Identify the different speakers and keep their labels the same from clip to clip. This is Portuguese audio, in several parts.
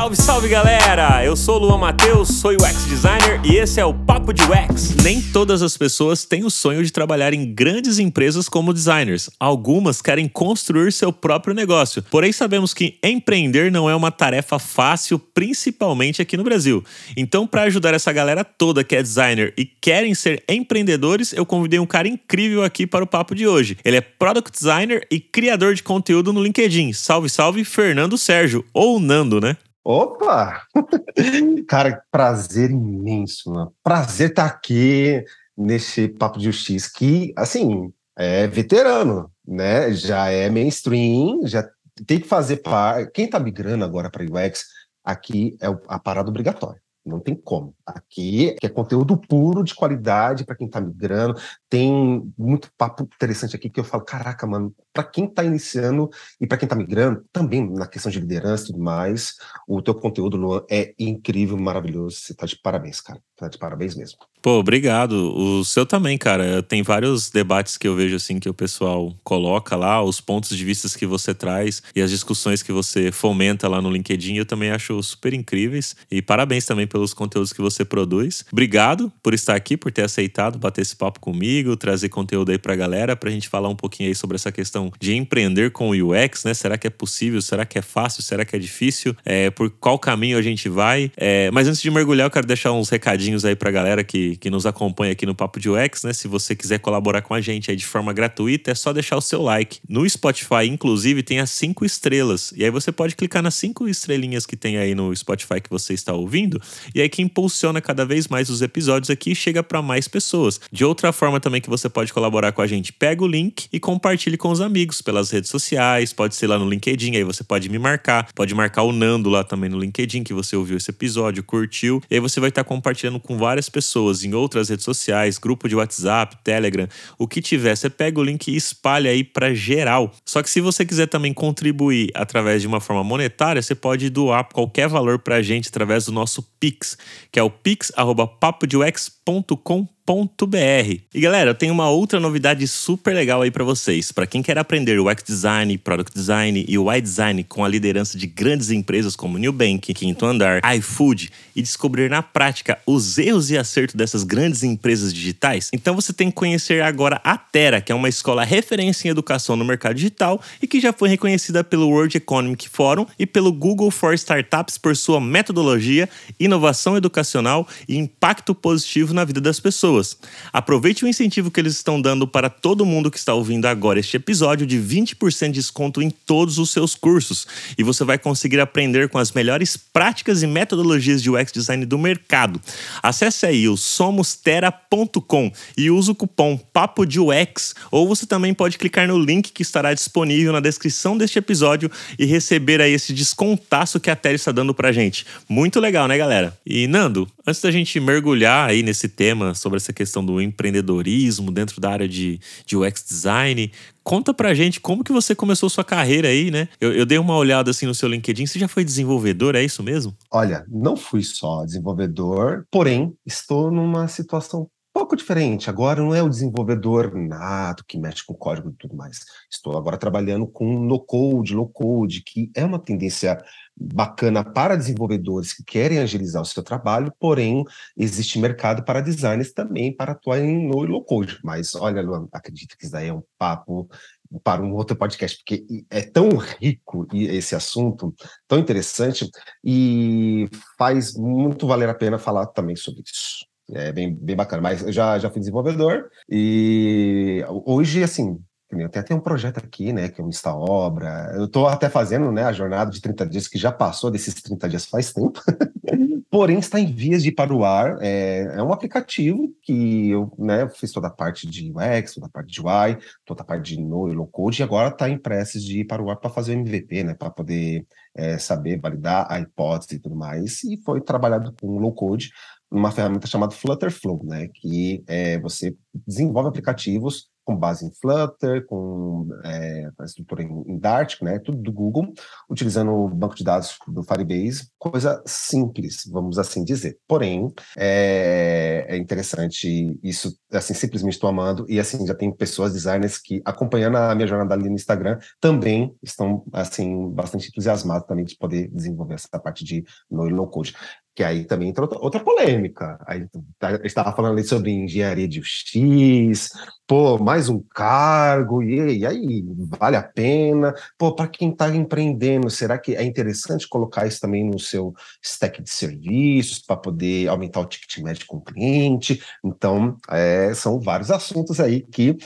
Speaker 1: Salve, salve galera! Eu sou o Luan Matheus, sou UX designer e esse é o Papo de UX. Nem todas as pessoas têm o sonho de trabalhar em grandes empresas como designers. Algumas querem construir seu próprio negócio. Porém, sabemos que empreender não é uma tarefa fácil, principalmente aqui no Brasil. Então, para ajudar essa galera toda que é designer e querem ser empreendedores, eu convidei um cara incrível aqui para o papo de hoje. Ele é product designer e criador de conteúdo no LinkedIn. Salve, salve, Fernando Sérgio, ou Nando, né?
Speaker 2: Opa! Cara, prazer imenso, mano. Prazer estar tá aqui nesse Papo de Justiça, que, assim, é veterano, né? Já é mainstream, já tem que fazer parte. Quem tá migrando agora para UX, aqui é a parada obrigatória. Não tem como. Aqui é conteúdo puro, de qualidade, para quem está migrando. Tem muito papo interessante aqui que eu falo: caraca, mano, para quem está iniciando e para quem está migrando, também na questão de liderança e tudo mais, o teu conteúdo Luan, é incrível, maravilhoso. Você está de parabéns, cara. Tá de parabéns mesmo.
Speaker 1: Pô, obrigado. O seu também, cara. Tem vários debates que eu vejo assim que o pessoal coloca lá, os pontos de vista que você traz e as discussões que você fomenta lá no LinkedIn, eu também acho super incríveis. E parabéns também pelos conteúdos que você produz. Obrigado por estar aqui, por ter aceitado bater esse papo comigo, trazer conteúdo aí pra galera, pra gente falar um pouquinho aí sobre essa questão de empreender com o UX, né? Será que é possível? Será que é fácil? Será que é difícil? É, por qual caminho a gente vai? É, mas antes de mergulhar, eu quero deixar uns recadinhos aí pra galera que, que nos acompanha aqui no Papo de UX, né? Se você quiser colaborar com a gente aí de forma gratuita, é só deixar o seu like. No Spotify, inclusive, tem as cinco estrelas. E aí você pode clicar nas cinco estrelinhas que tem aí no Spotify que você está ouvindo. E aí que impulsiona cada vez mais os episódios aqui e chega para mais pessoas. De outra forma também que você pode colaborar com a gente, pega o link e compartilhe com os amigos pelas redes sociais, pode ser lá no LinkedIn, aí você pode me marcar, pode marcar o Nando lá também no LinkedIn que você ouviu esse episódio, curtiu. E aí você vai estar compartilhando com várias pessoas em outras redes sociais, grupo de WhatsApp, Telegram, o que tiver, você pega o link e espalha aí para geral. Só que se você quiser também contribuir através de uma forma monetária, você pode doar qualquer valor para a gente através do nosso Pix, que é o pix@papodex.com e galera, eu tenho uma outra novidade super legal aí para vocês. Para quem quer aprender UX design, product design e UI design com a liderança de grandes empresas como Nubank, Quinto Andar, iFood e descobrir na prática os erros e acertos dessas grandes empresas digitais, então você tem que conhecer agora a Terra, que é uma escola referência em educação no mercado digital e que já foi reconhecida pelo World Economic Forum e pelo Google for Startups por sua metodologia, inovação educacional e impacto positivo na vida das pessoas pessoas. Aproveite o incentivo que eles estão dando para todo mundo que está ouvindo agora este episódio de 20% de desconto em todos os seus cursos. E você vai conseguir aprender com as melhores práticas e metodologias de UX design do mercado. Acesse aí o somostera.com e use o cupom Papo de UX, ou você também pode clicar no link que estará disponível na descrição deste episódio e receber aí esse descontaço que a Terra está dando pra gente. Muito legal, né, galera? E Nando, antes da gente mergulhar aí nesse tema sobre essa questão do empreendedorismo dentro da área de, de UX design. Conta pra gente como que você começou sua carreira aí, né? Eu, eu, dei uma olhada assim no seu LinkedIn. Você já foi desenvolvedor, é isso mesmo?
Speaker 2: Olha, não fui só desenvolvedor, porém estou numa situação pouco diferente. Agora não é o desenvolvedor nato que mexe com código e tudo mais. Estou agora trabalhando com no-code, low-code, que é uma tendência bacana para desenvolvedores que querem agilizar o seu trabalho, porém existe mercado para designers também para atuar em no e low code. Mas olha, Luan, acredito que isso daí é um papo para um outro podcast, porque é tão rico esse assunto, tão interessante, e faz muito valer a pena falar também sobre isso. É bem, bem bacana, mas eu já, já fui desenvolvedor e hoje, assim, eu tenho até um projeto aqui, né, que é um Insta Obra. Eu estou até fazendo, né, a jornada de 30 dias, que já passou desses 30 dias faz tempo. Porém, está em vias de ir para o ar. É, é um aplicativo que eu né, fiz toda a parte de UX, toda a parte de UI, toda a parte de no e low code, e agora está em prestes de ir para o ar para fazer o MVP, né, para poder é, saber validar a hipótese e tudo mais. E foi trabalhado com low code, numa ferramenta chamada Flutterflow, né, que é, você desenvolve aplicativos com base em Flutter, com é, a estrutura em, em Dart, né, tudo do Google, utilizando o banco de dados do Firebase, coisa simples, vamos assim dizer. Porém, é, é interessante isso, assim, simplesmente estou amando, e assim, já tem pessoas, designers, que acompanhando a minha jornada ali no Instagram, também estão, assim, bastante entusiasmados também de poder desenvolver essa parte de no low code. Que aí também entra outra polêmica. Aí tá, estava falando ali sobre engenharia de X, pô, mais um cargo, e, e aí, vale a pena? Pô, para quem está empreendendo, será que é interessante colocar isso também no seu stack de serviços para poder aumentar o ticket médio com o cliente? Então, é, são vários assuntos aí que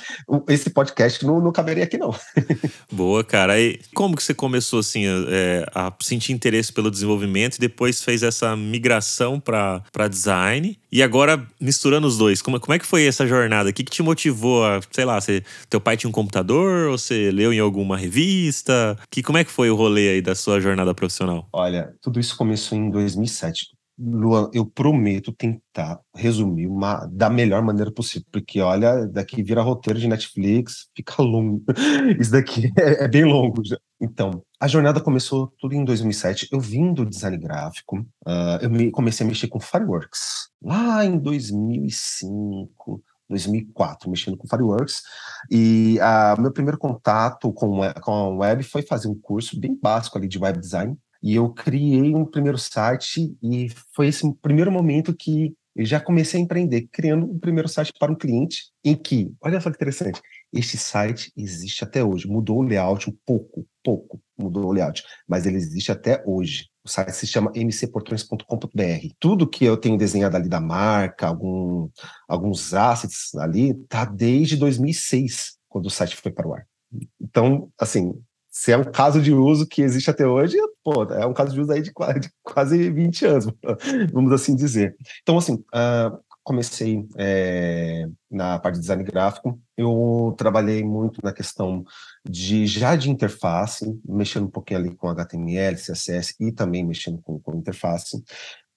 Speaker 2: esse podcast não, não caberia aqui, não.
Speaker 1: Boa, cara. E como que você começou assim é, a sentir interesse pelo desenvolvimento e depois fez essa migração para design. E agora, misturando os dois, como, como é que foi essa jornada? O que, que te motivou a, sei lá, você, teu pai tinha um computador ou você leu em alguma revista? Que, como é que foi o rolê aí da sua jornada profissional?
Speaker 2: Olha, tudo isso começou em 2007. Luan, eu prometo tentar resumir uma, da melhor maneira possível, porque olha, daqui vira roteiro de Netflix, fica longo. Isso daqui é, é bem longo já. Então, a jornada começou tudo em 2007. Eu vim do design gráfico, uh, eu me, comecei a mexer com Fireworks lá em 2005. 2004, mexendo com Fireworks, e uh, meu primeiro contato com, com a web foi fazer um curso bem básico ali de web design, e eu criei um primeiro site e foi esse primeiro momento que eu já comecei a empreender, criando o primeiro site para um cliente em que, olha só que interessante, este site existe até hoje. Mudou o layout um pouco, pouco mudou o layout, mas ele existe até hoje. O site se chama mcportões.com.br. Tudo que eu tenho desenhado ali da marca, algum, alguns assets ali, tá desde 2006, quando o site foi para o ar. Então, assim, se é um caso de uso que existe até hoje, pô, é um caso de uso aí de quase, de quase 20 anos, vamos assim dizer. Então, assim, uh, comecei é, na parte de design gráfico, eu trabalhei muito na questão de já de interface, mexendo um pouquinho ali com HTML, CSS e também mexendo com, com interface.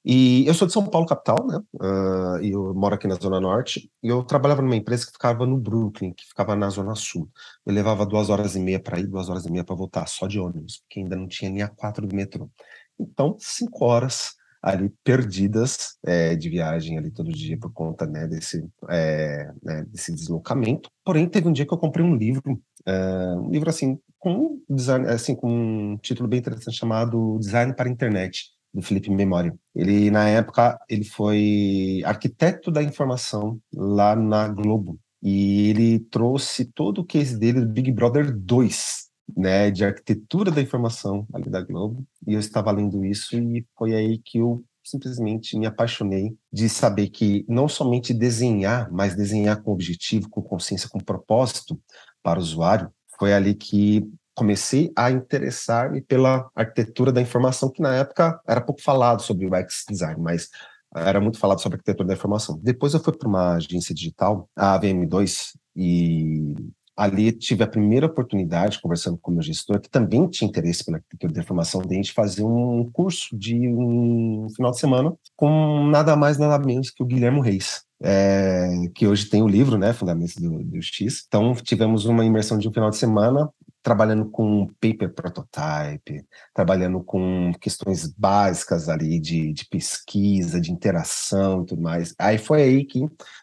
Speaker 2: E eu sou de São Paulo, capital, né? Uh, e eu moro aqui na Zona Norte. E eu trabalhava numa empresa que ficava no Brooklyn, que ficava na Zona Sul. Eu levava duas horas e meia para ir, duas horas e meia para voltar, só de ônibus, porque ainda não tinha nem a quatro do metrô. Então, cinco horas ali perdidas é, de viagem ali todo dia por conta né, desse, é, né, desse deslocamento. Porém, teve um dia que eu comprei um livro, uh, um livro assim com design, assim com um título bem interessante chamado Design para a Internet do Felipe Memória. Ele, na época, ele foi arquiteto da informação lá na Globo. E ele trouxe todo o case dele do Big Brother 2, né, de arquitetura da informação ali da Globo. E eu estava lendo isso e foi aí que eu simplesmente me apaixonei de saber que não somente desenhar, mas desenhar com objetivo, com consciência, com propósito para o usuário, foi ali que comecei a interessar-me pela arquitetura da informação, que na época era pouco falado sobre o UX design, mas era muito falado sobre arquitetura da informação. Depois eu fui para uma agência digital, a VM2, e ali tive a primeira oportunidade, conversando com o meu gestor, que também tinha interesse pela arquitetura da informação, de a gente fazer um curso de um final de semana com nada mais, nada menos que o Guilherme Reis. É, que hoje tem o livro, né, Fundamentos do, do X. Então, tivemos uma imersão de um final de semana trabalhando com paper prototype, trabalhando com questões básicas ali de, de pesquisa, de interação e tudo mais. Aí foi aí que,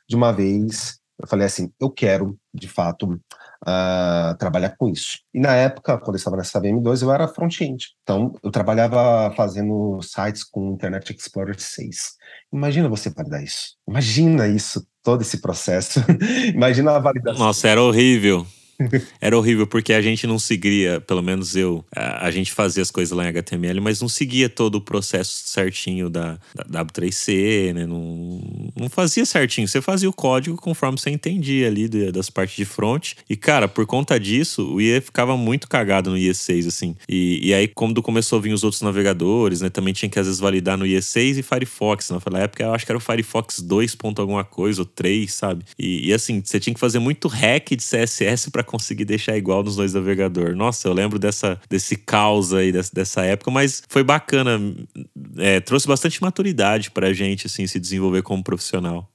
Speaker 2: de uma vez, eu falei assim, eu quero, de fato, uh, trabalhar com isso. E na época, quando eu estava nessa VM2, eu era front-end. Então, eu trabalhava fazendo sites com Internet Explorer 6. Imagina você validar isso. Imagina isso, todo esse processo. Imagina a validação.
Speaker 1: Nossa, era horrível. Era horrível porque a gente não seguia, pelo menos eu, a, gente fazia as coisas lá em HTML, mas não seguia todo o processo certinho da, da W3C, né? Não, não fazia certinho. Você fazia o código conforme você entendia ali das partes de front. E, cara, por conta disso, o IE ficava muito cagado no IE6, assim. E, e aí, quando começou a vir os outros navegadores, né? Também tinha que às vezes validar no IE6 e Firefox. Naquela época, eu acho que era o Firefox 2. alguma coisa, ou 3, sabe? E, e assim, você tinha que fazer muito hack de CSS para conseguir deixar igual nos dois navegadores. Nossa, eu lembro dessa, desse caos aí, dessa, dessa época, mas foi bacana. É, trouxe bastante maturidade pra gente, assim, se desenvolver como profissional.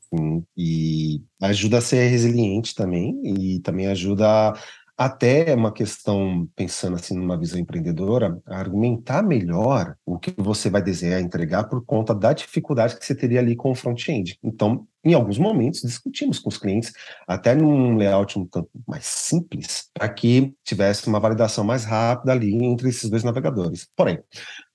Speaker 2: e ajuda a ser resiliente também, e também ajuda até uma questão, pensando assim numa visão empreendedora, argumentar melhor o que você vai desenhar e entregar por conta da dificuldade que você teria ali com o front-end. Então, em alguns momentos, discutimos com os clientes, até num layout um tanto mais simples, para que tivesse uma validação mais rápida ali entre esses dois navegadores. Porém,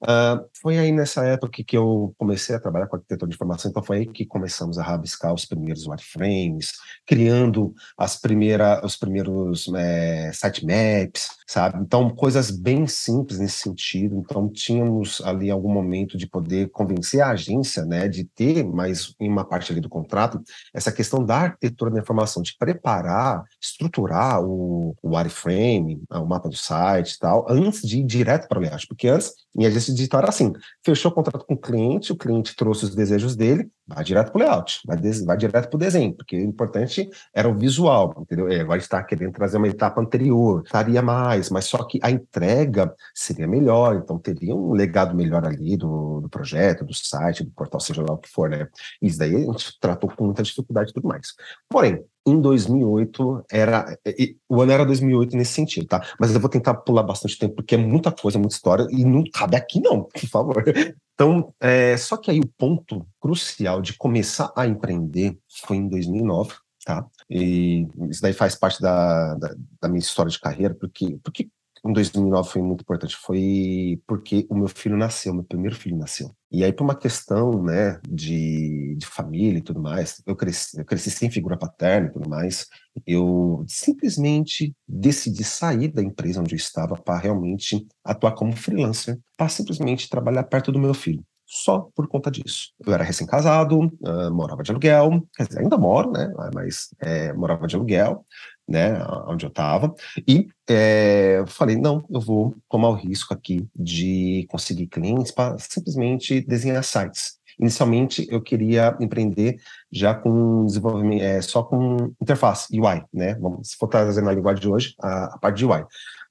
Speaker 2: uh, foi aí nessa época que eu comecei a trabalhar com arquitetura de informação, então foi aí que começamos a rabiscar os primeiros wireframes, criando as primeiras, os primeiros é, sitemaps, sabe? Então, coisas bem simples nesse sentido. Então, tínhamos ali algum momento de poder convencer a agência, né, de ter mais uma parte ali do contrato, essa questão da arquitetura da informação, de preparar, estruturar o, o wireframe, o mapa do site e tal, antes de ir direto para o layout. Porque antes, em agência digital era assim, fechou o contrato com o cliente, o cliente trouxe os desejos dele, vai direto para o layout, vai, vai direto para o desenho, porque o importante era o visual, entendeu? É, agora está querendo trazer uma etapa anterior, estaria mais, mas só que a entrega seria melhor, então teria um legado melhor ali do, do projeto, do site, do portal, seja lá o que for, né? Isso daí a gente tratou com muita dificuldade e tudo mais. Porém, em 2008 era o ano era 2008 nesse sentido, tá? Mas eu vou tentar pular bastante tempo porque é muita coisa, muita história e não cabe aqui não, por favor. Então, é, só que aí o ponto crucial de começar a empreender foi em 2009, tá? E isso daí faz parte da, da, da minha história de carreira, porque, porque em 2009 foi muito importante, foi porque o meu filho nasceu, meu primeiro filho nasceu. E aí, por uma questão, né, de, de família e tudo mais, eu cresci, eu cresci sem figura paterna e tudo mais, eu simplesmente decidi sair da empresa onde eu estava para realmente atuar como freelancer, para simplesmente trabalhar perto do meu filho só por conta disso. Eu era recém-casado, uh, morava de aluguel, quer dizer, ainda moro, né? Mas é, morava de aluguel, né, onde eu estava, e é, falei, não, eu vou tomar o risco aqui de conseguir clientes para simplesmente desenhar sites. Inicialmente, eu queria empreender já com desenvolvimento, é, só com interface, UI, né? Vamos, se for trazer na linguagem de hoje, a, a parte de UI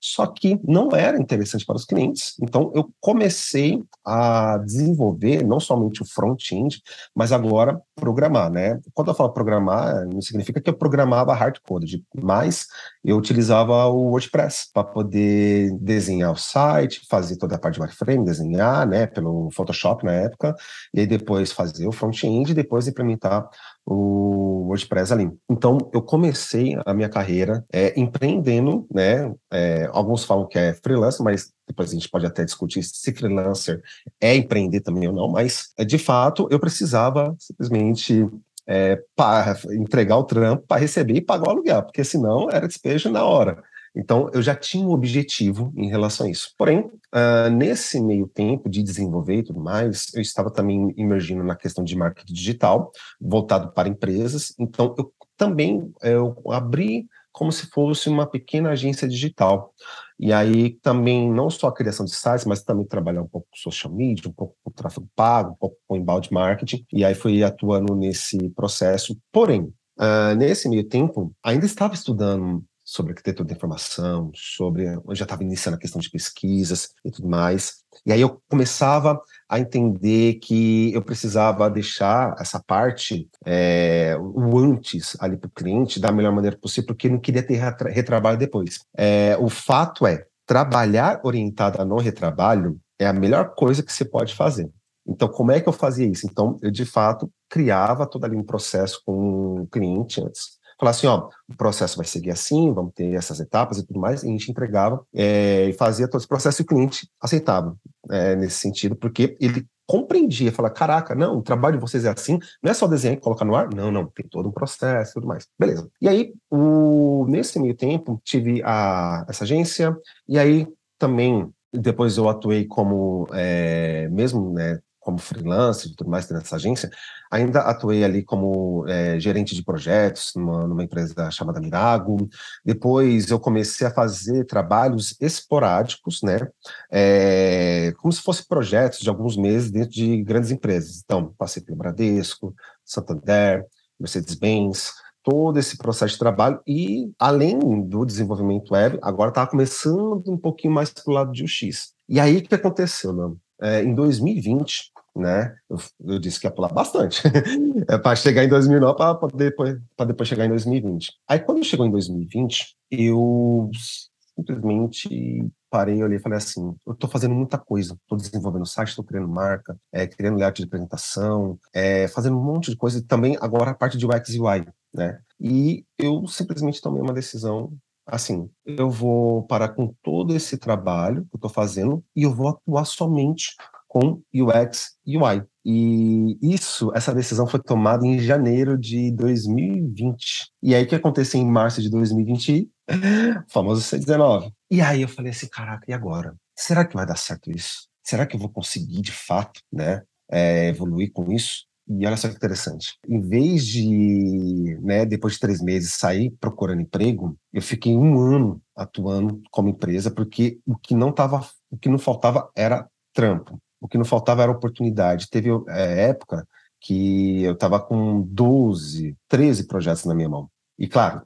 Speaker 2: só que não era interessante para os clientes. Então, eu comecei a desenvolver não somente o front-end, mas agora programar, né? Quando eu falo programar, não significa que eu programava hardcode, mas eu utilizava o WordPress para poder desenhar o site, fazer toda a parte de wireframe, desenhar, né, pelo Photoshop na época, e aí depois fazer o front-end e depois implementar o WordPress ali. Então, eu comecei a minha carreira é, empreendendo, né? É, alguns falam que é freelancer, mas depois a gente pode até discutir se freelancer é empreender também ou não, mas de fato eu precisava simplesmente é, para entregar o trampo para receber e pagar o aluguel, porque senão era despejo na hora. Então, eu já tinha um objetivo em relação a isso. Porém, uh, nesse meio tempo de desenvolver e tudo mais, eu estava também emergindo na questão de marketing digital, voltado para empresas. Então, eu também eu abri como se fosse uma pequena agência digital. E aí também não só a criação de sites, mas também trabalhar um pouco com social media, um pouco com tráfego pago, um pouco com inbound marketing. E aí fui atuando nesse processo. Porém, uh, nesse meio tempo, ainda estava estudando sobre arquitetura da informação, sobre. Eu já estava iniciando a questão de pesquisas e tudo mais. E aí eu começava a entender que eu precisava deixar essa parte, é, o antes ali para o cliente, da melhor maneira possível, porque não queria ter retrabalho depois. É, o fato é, trabalhar orientado a não retrabalho é a melhor coisa que você pode fazer. Então, como é que eu fazia isso? Então, eu de fato criava todo ali um processo com o cliente antes falar assim, ó, o processo vai seguir assim, vamos ter essas etapas e tudo mais, e a gente entregava é, e fazia todo esse processo e o cliente aceitava é, nesse sentido, porque ele compreendia, falar, caraca, não, o trabalho de vocês é assim, não é só desenhar e colocar no ar, não, não, tem todo um processo e tudo mais. Beleza. E aí, o, nesse meio tempo, tive a, essa agência, e aí também, depois eu atuei como, é, mesmo, né, como freelancer e tudo mais nessa agência, ainda atuei ali como é, gerente de projetos numa, numa, empresa chamada Mirago. Depois eu comecei a fazer trabalhos esporádicos, né, é, como se fossem projetos de alguns meses dentro de grandes empresas. Então, passei pelo Bradesco, Santander, Mercedes-Benz, todo esse processo de trabalho e, além do desenvolvimento web, agora estava começando um pouquinho mais para o lado de UX. E aí, o que aconteceu, não? É, em 2020, né? Eu, eu disse que ia pular bastante. é para chegar em 2009 para depois, depois chegar em 2020. Aí quando chegou em 2020, eu simplesmente parei, olhei e falei assim, eu estou fazendo muita coisa, estou desenvolvendo site, estou criando marca, é, criando layout de apresentação, é, fazendo um monte de coisa, e também agora a parte de UX e UI, né? E eu simplesmente tomei uma decisão assim, eu vou parar com todo esse trabalho que eu estou fazendo e eu vou atuar somente com UX e UI. E isso, essa decisão foi tomada em janeiro de 2020. E aí o que aconteceu em março de 2020? O famoso C19. E aí eu falei assim, caraca, e agora? Será que vai dar certo isso? Será que eu vou conseguir de fato, né, é, evoluir com isso? E olha só que interessante. Em vez de, né, depois de três meses, sair procurando emprego, eu fiquei um ano atuando como empresa, porque o que não tava, o que não faltava era trampo. O que não faltava era oportunidade. Teve é, época que eu estava com 12, 13 projetos na minha mão. E claro,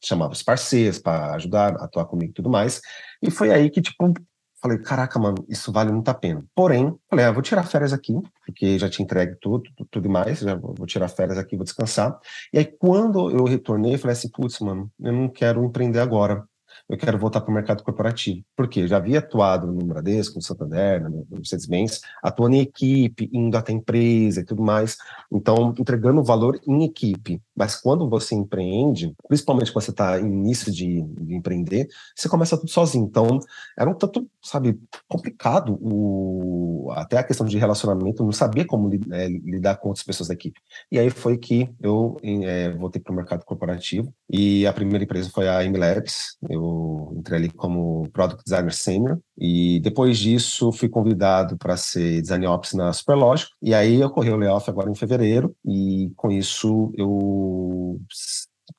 Speaker 2: chamava os parceiros para ajudar, atuar comigo e tudo mais. E foi aí que, tipo, falei, caraca, mano, isso vale muito a pena. Porém, falei, ah, vou tirar férias aqui, porque já te entregue tudo, tudo, tudo mais, já vou tirar férias aqui, vou descansar. E aí, quando eu retornei, falei assim, putz, mano, eu não quero empreender agora eu quero voltar para o mercado corporativo. Porque eu já havia atuado no Bradesco, no Santander, no Mercedes-Benz, atuando em equipe, indo até empresa e tudo mais. Então, entregando valor em equipe. Mas quando você empreende, principalmente quando você está em início de, de, empreender, você começa tudo sozinho. Então, era um tanto, sabe, complicado o, até a questão de relacionamento, não sabia como é, lidar com outras pessoas da equipe. E aí foi que eu é, voltei para o mercado corporativo e a primeira empresa foi a MLabs. Eu entrei ali como Product Designer Senior e depois disso fui convidado para ser Design Ops na Superlógico. E aí ocorreu o layoff agora em fevereiro e com isso eu,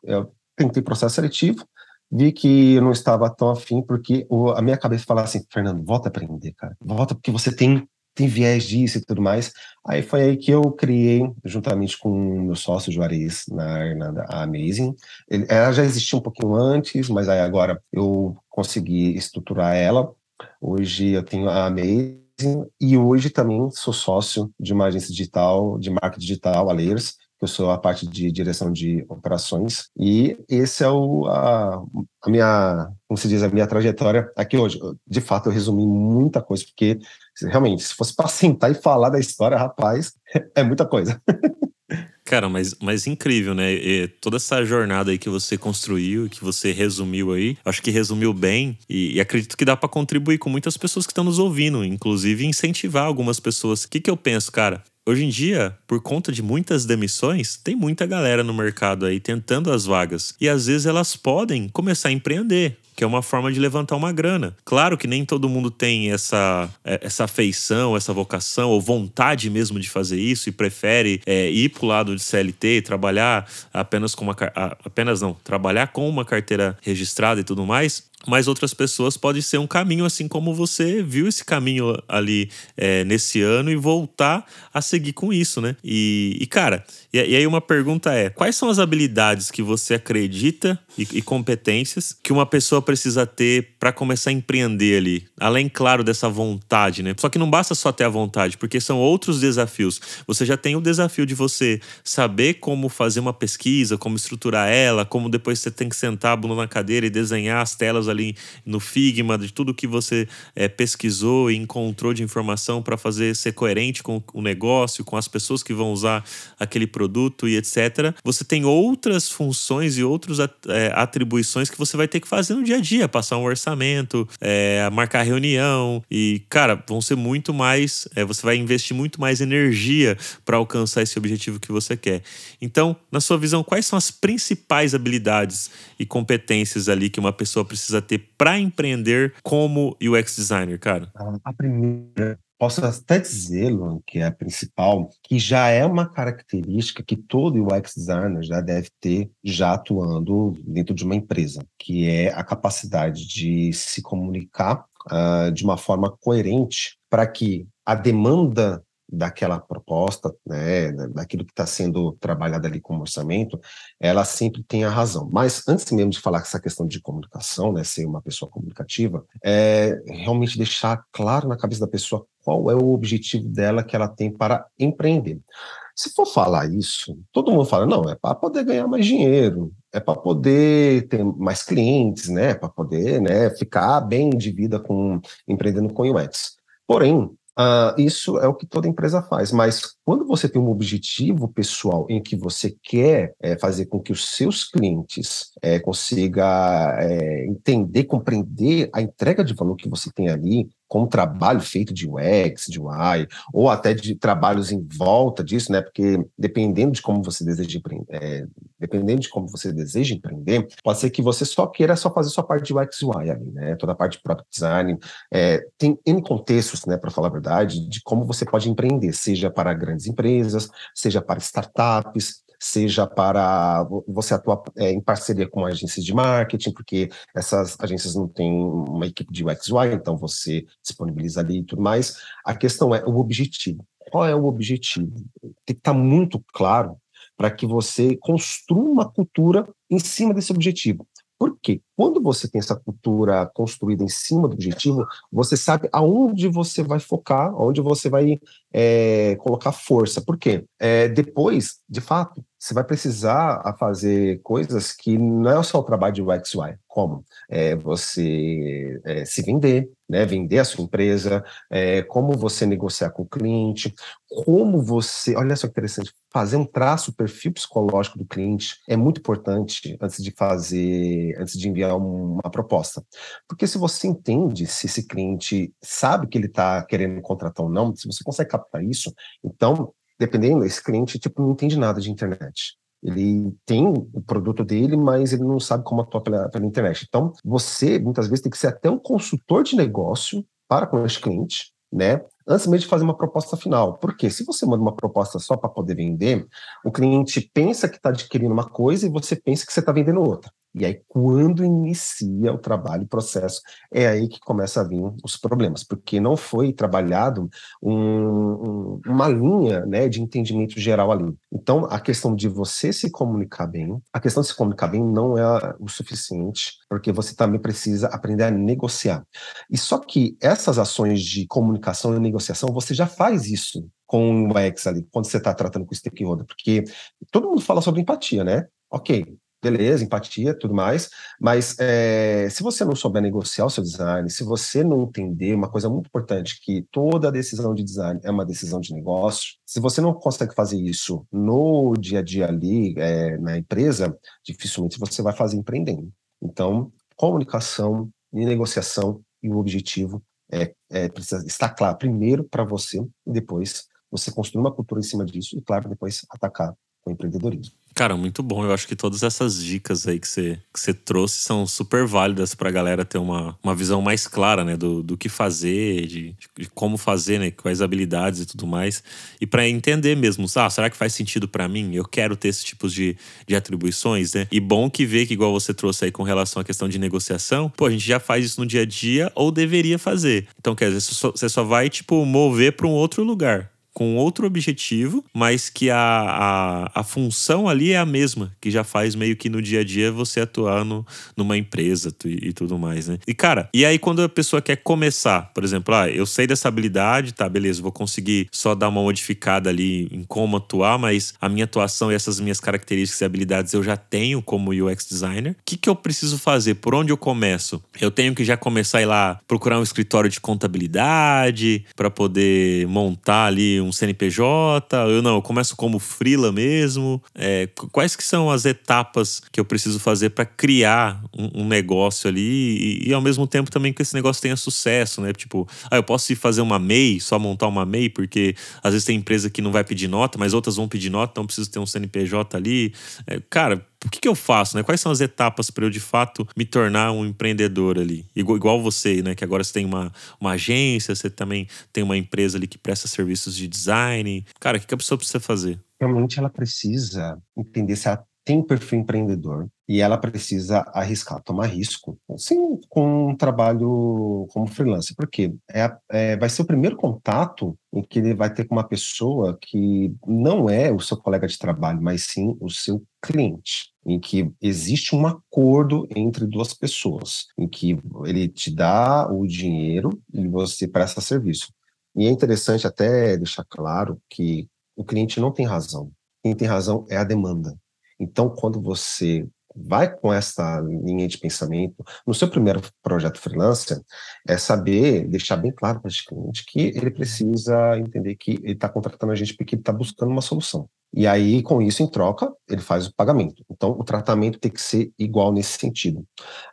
Speaker 2: eu tentei processo seletivo vi que eu não estava tão afim, porque a minha cabeça falava assim, Fernando, volta a aprender, cara. Volta porque você tem tem viés disso e tudo mais. Aí foi aí que eu criei, juntamente com meu sócio Juarez, na, na a Amazing. Ele, ela já existia um pouquinho antes, mas aí agora eu consegui estruturar ela. Hoje eu tenho a Amazing e hoje também sou sócio de uma agência digital, de marketing digital, a Layers, eu sou a parte de direção de operações, e esse é o, a, a minha, como se diz, a minha trajetória aqui hoje. De fato, eu resumi muita coisa, porque realmente, se fosse para sentar e falar da história, rapaz, é muita coisa.
Speaker 1: Cara, mas, mas incrível, né? E toda essa jornada aí que você construiu, que você resumiu aí, acho que resumiu bem e, e acredito que dá para contribuir com muitas pessoas que estão nos ouvindo, inclusive incentivar algumas pessoas. O que, que eu penso, cara? Hoje em dia, por conta de muitas demissões, tem muita galera no mercado aí tentando as vagas. E às vezes elas podem começar a empreender que é uma forma de levantar uma grana. Claro que nem todo mundo tem essa, é, essa afeição, essa vocação ou vontade mesmo de fazer isso e prefere é, ir para o lado de CLT trabalhar apenas com uma apenas não trabalhar com uma carteira registrada e tudo mais mas outras pessoas pode ser um caminho, assim como você viu esse caminho ali é, nesse ano e voltar a seguir com isso, né? E, e cara, e, e, aí uma pergunta é: quais são as habilidades que você acredita e, e competências que uma pessoa precisa ter para começar a empreender ali? Além, claro, dessa vontade, né? Só que não basta só ter a vontade, porque são outros desafios. Você já tem o desafio de você saber como fazer uma pesquisa, como estruturar ela, como depois você tem que sentar a bunda na cadeira e desenhar as telas ali no Figma, de tudo que você é, pesquisou e encontrou de informação para fazer ser coerente com o negócio, com as pessoas que vão usar aquele produto e etc. Você tem outras funções e outras é, atribuições que você vai ter que fazer no dia a dia, passar um orçamento, é, marcar reunião e, cara, vão ser muito mais. É, você vai investir muito mais energia para alcançar esse objetivo que você quer. Então, na sua visão, quais são as principais habilidades e competências ali que uma pessoa precisa ter para empreender como UX designer, cara?
Speaker 2: A primeira posso até dizer, Luan, que é a principal, que já é uma característica que todo UX designer já deve ter já atuando dentro de uma empresa, que é a capacidade de se comunicar uh, de uma forma coerente para que a demanda daquela proposta, né, daquilo que está sendo trabalhado ali como orçamento, ela sempre tem a razão. Mas antes mesmo de falar essa questão de comunicação, né, ser uma pessoa comunicativa, é realmente deixar claro na cabeça da pessoa qual é o objetivo dela que ela tem para empreender. Se for falar isso, todo mundo fala, não, é para poder ganhar mais dinheiro, é para poder ter mais clientes, né, para poder, né, ficar bem de vida com empreendendo com UX. Porém, Uh, isso é o que toda empresa faz, mas quando você tem um objetivo pessoal em que você quer é, fazer com que os seus clientes é, consiga é, entender, compreender a entrega de valor que você tem ali, com um trabalho feito de UX, de UI, ou até de trabalhos em volta disso, né? Porque dependendo de como você deseja empreender, é, dependendo de como você deseja empreender, pode ser que você só queira só fazer sua parte de UX UI ali, né? Toda a parte de product design. É, tem N contextos, né, para falar a verdade, de como você pode empreender, seja para grandes empresas, seja para startups, seja para você atuar é, em parceria com agências de marketing, porque essas agências não têm uma equipe de UX UI, então você disponibiliza ali e tudo mais. A questão é o objetivo. Qual é o objetivo? Tem que estar muito claro para que você construa uma cultura em cima desse objetivo. Porque quando você tem essa cultura construída em cima do objetivo, você sabe aonde você vai focar, aonde você vai é, colocar força. Por quê? É, depois, de fato, você vai precisar fazer coisas que não é só o trabalho de UX UI, como? É, você é, se vender, né, vender a sua empresa, é, como você negociar com o cliente, como você, olha só que interessante, fazer um traço, perfil psicológico do cliente é muito importante antes de fazer, antes de enviar uma proposta. Porque se você entende se esse cliente sabe que ele está querendo contratar ou não, se você consegue captar isso, então dependendo, esse cliente tipo não entende nada de internet. Ele tem o produto dele, mas ele não sabe como atuar pela, pela internet. Então, você muitas vezes tem que ser até um consultor de negócio para com esse cliente, né? Antes mesmo de fazer uma proposta final. Porque se você manda uma proposta só para poder vender, o cliente pensa que está adquirindo uma coisa e você pensa que você está vendendo outra. E aí, quando inicia o trabalho, o processo, é aí que começa a vir os problemas, porque não foi trabalhado um, um, uma linha né, de entendimento geral ali. Então, a questão de você se comunicar bem, a questão de se comunicar bem não é o suficiente, porque você também precisa aprender a negociar. E só que essas ações de comunicação e negociação, você já faz isso com o UX ali, quando você está tratando com o stakeholder, porque todo mundo fala sobre empatia, né? Ok, beleza, empatia, tudo mais, mas é, se você não souber negociar o seu design, se você não entender uma coisa muito importante, que toda decisão de design é uma decisão de negócio, se você não consegue fazer isso no dia a dia ali, é, na empresa, dificilmente você vai fazer empreendendo. Então, comunicação e negociação e o objetivo é, é precisa estar claro primeiro para você e depois você construir uma cultura em cima disso e, claro, depois atacar o empreendedorismo.
Speaker 1: Cara, muito bom. Eu acho que todas essas dicas aí que você, que você trouxe são super válidas pra galera ter uma, uma visão mais clara, né? Do, do que fazer, de, de como fazer, né? Quais habilidades e tudo mais. E para entender mesmo, ah, será que faz sentido para mim? Eu quero ter esses tipos de, de atribuições, né? E bom que ver que, igual você trouxe aí com relação à questão de negociação, pô, a gente já faz isso no dia a dia ou deveria fazer. Então, quer dizer, você só, você só vai, tipo, mover para um outro lugar com outro objetivo, mas que a, a, a, função ali é a mesma, que já faz meio que no dia a dia você atuar no, numa empresa e, e, tudo mais, né? E cara, e aí quando a pessoa quer começar, por exemplo, ah, eu sei dessa habilidade, tá, beleza, vou conseguir só dar uma modificada ali em como atuar, mas a minha atuação e essas minhas características e habilidades eu já tenho como UX designer. O que, que eu preciso fazer? Por onde eu começo? Eu tenho que já começar a ir lá procurar um escritório de contabilidade para poder montar ali um CNPJ? Eu não, eu começo como freela mesmo? É, quais que são as etapas que eu preciso fazer para criar um, um, negócio ali e, e, ao mesmo tempo também que esse negócio tenha sucesso, né? Tipo, ah, eu posso ir fazer uma MEI, só montar uma MEI, porque às vezes tem empresa que não vai pedir nota, mas outras vão pedir nota, então preciso ter um CNPJ ali. É, cara, o que, que eu faço, né? Quais são as etapas para eu de fato me tornar um empreendedor ali? Igual, igual você, né? Que agora você tem uma, uma agência, você também tem uma empresa ali que presta serviços de design. Cara, o que, que a pessoa precisa fazer?
Speaker 2: Realmente ela precisa entender se ela tem um perfil empreendedor e ela precisa arriscar, tomar risco, sim, com um trabalho como freelancer, porque é, é, vai ser o primeiro contato em que ele vai ter com uma pessoa que não é o seu colega de trabalho, mas sim o seu cliente, em que existe um acordo entre duas pessoas, em que ele te dá o dinheiro e você presta serviço. E é interessante até deixar claro que o cliente não tem razão. Quem tem razão é a demanda. Então, quando você vai com essa linha de pensamento no seu primeiro projeto freelancer, é saber, deixar bem claro para esse cliente que ele precisa entender que ele está contratando a gente porque ele está buscando uma solução. E aí, com isso, em troca, ele faz o pagamento. Então, o tratamento tem que ser igual nesse sentido.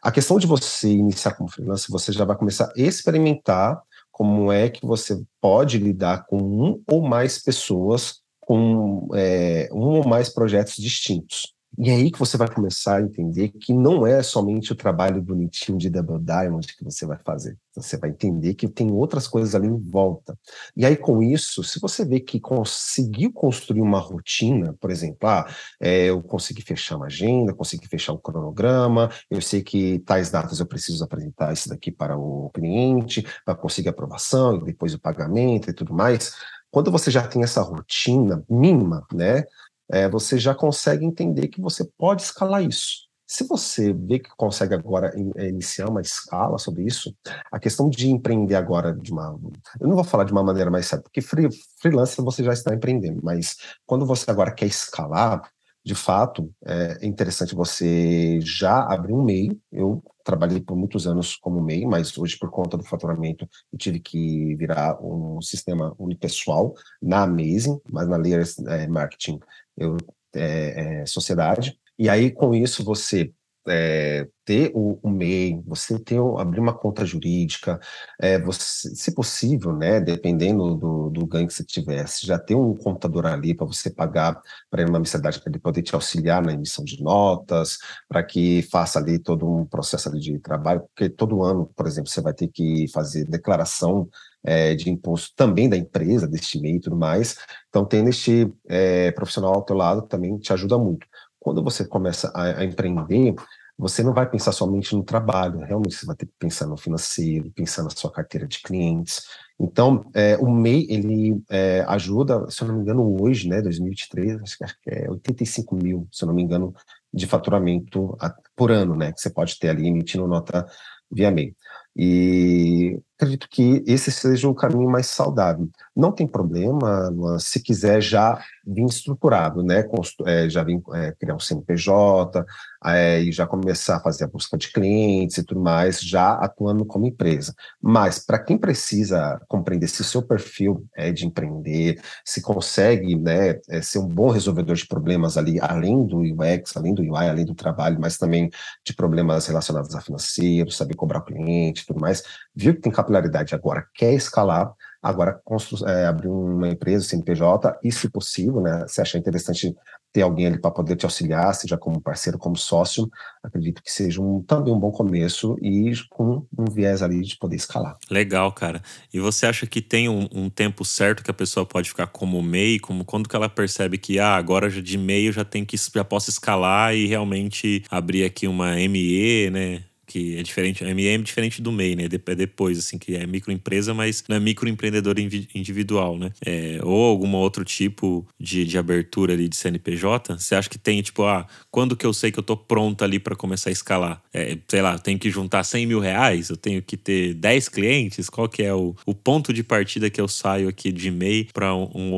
Speaker 2: A questão de você iniciar como freelancer, você já vai começar a experimentar como é que você pode lidar com um ou mais pessoas com é, um ou mais projetos distintos. E é aí que você vai começar a entender que não é somente o trabalho bonitinho de Double Diamond que você vai fazer. Você vai entender que tem outras coisas ali em volta. E aí, com isso, se você vê que conseguiu construir uma rotina, por exemplo, ah, é, eu consegui fechar uma agenda, consegui fechar um cronograma, eu sei que tais datas eu preciso apresentar isso daqui para o cliente, para conseguir aprovação, e depois o pagamento e tudo mais. Quando você já tem essa rotina mínima, né? É, você já consegue entender que você pode escalar isso. Se você vê que consegue agora é, iniciar uma escala sobre isso, a questão de empreender agora de uma. Eu não vou falar de uma maneira mais certa, porque free, freelancer você já está empreendendo, mas quando você agora quer escalar, de fato, é interessante você já abrir um MEI. Eu trabalhei por muitos anos como MEI, mas hoje, por conta do faturamento, eu tive que virar um sistema unipessoal na Amazing, mas na Layers é, Marketing eu, é, é, sociedade. E aí, com isso, você é, ter o, o, MEI, você ter abrir uma conta jurídica, é, você, se possível, né, dependendo do, do ganho que você tivesse, já ter um contador ali para você pagar para uma mensalidade para ele poder te auxiliar na emissão de notas, para que faça ali todo um processo ali de trabalho, porque todo ano, por exemplo, você vai ter que fazer declaração é, de imposto também da empresa, deste MEI e tudo mais. Então, tendo este é, profissional ao teu lado também te ajuda muito. Quando você começa a, a, empreender, você não vai pensar somente no trabalho, realmente você vai ter que pensar no financeiro, pensar na sua carteira de clientes. Então, é, o MEI, ele é, ajuda, se eu não me engano, hoje, né, 2023, acho que, é 85 mil, se eu não me engano, de faturamento por ano, né, que você pode ter ali emitindo nota via MEI. E acredito que esse seja o caminho mais saudável. Não tem problema se quiser já vir estruturado, né? É, já vir é, criar um CNPJ é, e já começar a fazer a busca de clientes e tudo mais, já atuando como empresa. Mas para quem precisa compreender se o seu perfil é de empreender, se consegue né, é, ser um bom resolvedor de problemas ali, além do UX, além do UI, além do trabalho, mas também de problemas relacionados a financeiro, saber cobrar o cliente e tudo mais, viu que tem capilaridade agora, quer escalar, agora é, abrir uma empresa, CNPJ, e se possível, né, se achar interessante ter alguém ali para poder te auxiliar, seja como parceiro, como sócio, acredito que seja um, também um bom começo e com um viés ali de poder escalar.
Speaker 1: Legal, cara. E você acha que tem um, um tempo certo que a pessoa pode ficar como MEI? Como quando que ela percebe que ah, agora de MEI eu já tenho que já posso escalar e realmente abrir aqui uma ME, né? Que é diferente, a ME é diferente do MEI, né? É depois, assim, que é microempresa, mas não é microempreendedor individual, né? É, ou algum outro tipo de, de abertura ali de CNPJ, você acha que tem, tipo, ah, quando que eu sei que eu tô pronto ali para começar a escalar? É, sei lá, tenho que juntar 100 mil reais, eu tenho que ter 10 clientes, qual que é o, o ponto de partida que eu saio aqui de MEI para um, um,